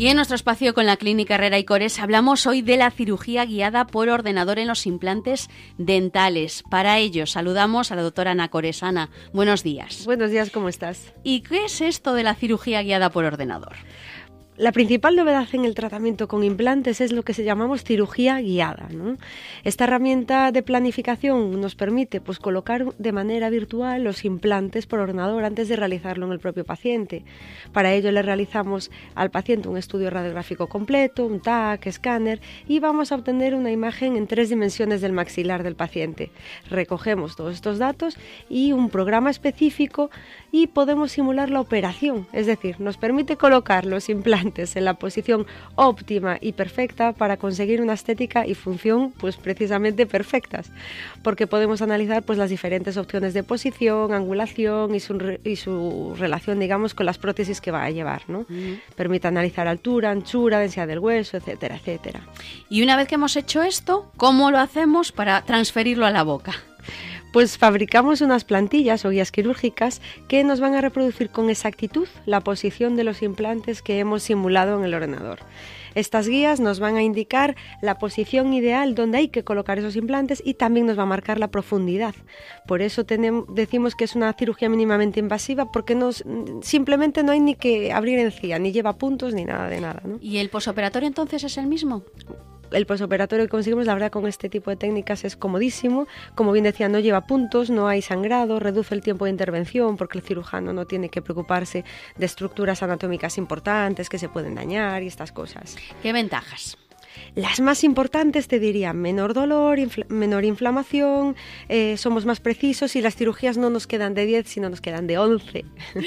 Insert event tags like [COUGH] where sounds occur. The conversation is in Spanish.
Y en nuestro espacio con la Clínica Herrera y Cores hablamos hoy de la cirugía guiada por ordenador en los implantes dentales. Para ello saludamos a la doctora Ana Coresana. Buenos días. Buenos días, ¿cómo estás? ¿Y qué es esto de la cirugía guiada por ordenador? La principal novedad en el tratamiento con implantes es lo que se llamamos cirugía guiada. Esta herramienta de planificación nos permite pues, colocar de manera virtual los implantes por ordenador antes de realizarlo en el propio paciente. Para ello le realizamos al paciente un estudio radiográfico completo, un TAC, escáner y vamos a obtener una imagen en tres dimensiones del maxilar del paciente. Recogemos todos estos datos y un programa específico y podemos simular la operación, es decir, nos permite colocar los implantes en la posición óptima y perfecta para conseguir una estética y función pues precisamente perfectas, porque podemos analizar pues las diferentes opciones de posición, angulación y su, y su relación digamos con las prótesis que va a llevar, ¿no? Permite analizar altura, anchura, densidad del hueso, etcétera, etcétera. Y una vez que hemos hecho esto, ¿cómo lo hacemos para transferirlo a la boca? Pues fabricamos unas plantillas o guías quirúrgicas que nos van a reproducir con exactitud la posición de los implantes que hemos simulado en el ordenador. Estas guías nos van a indicar la posición ideal donde hay que colocar esos implantes y también nos va a marcar la profundidad. Por eso decimos que es una cirugía mínimamente invasiva porque nos, simplemente no hay ni que abrir encía, ni lleva puntos ni nada de nada. ¿Y el posoperatorio entonces es el mismo? El posoperatorio que conseguimos, la verdad, con este tipo de técnicas es comodísimo. Como bien decía, no lleva puntos, no hay sangrado, reduce el tiempo de intervención porque el cirujano no tiene que preocuparse de estructuras anatómicas importantes que se pueden dañar y estas cosas. ¿Qué ventajas? Las más importantes te diría menor dolor, menor inflamación, eh, somos más precisos y las cirugías no nos quedan de 10, sino nos quedan de 11. [LAUGHS]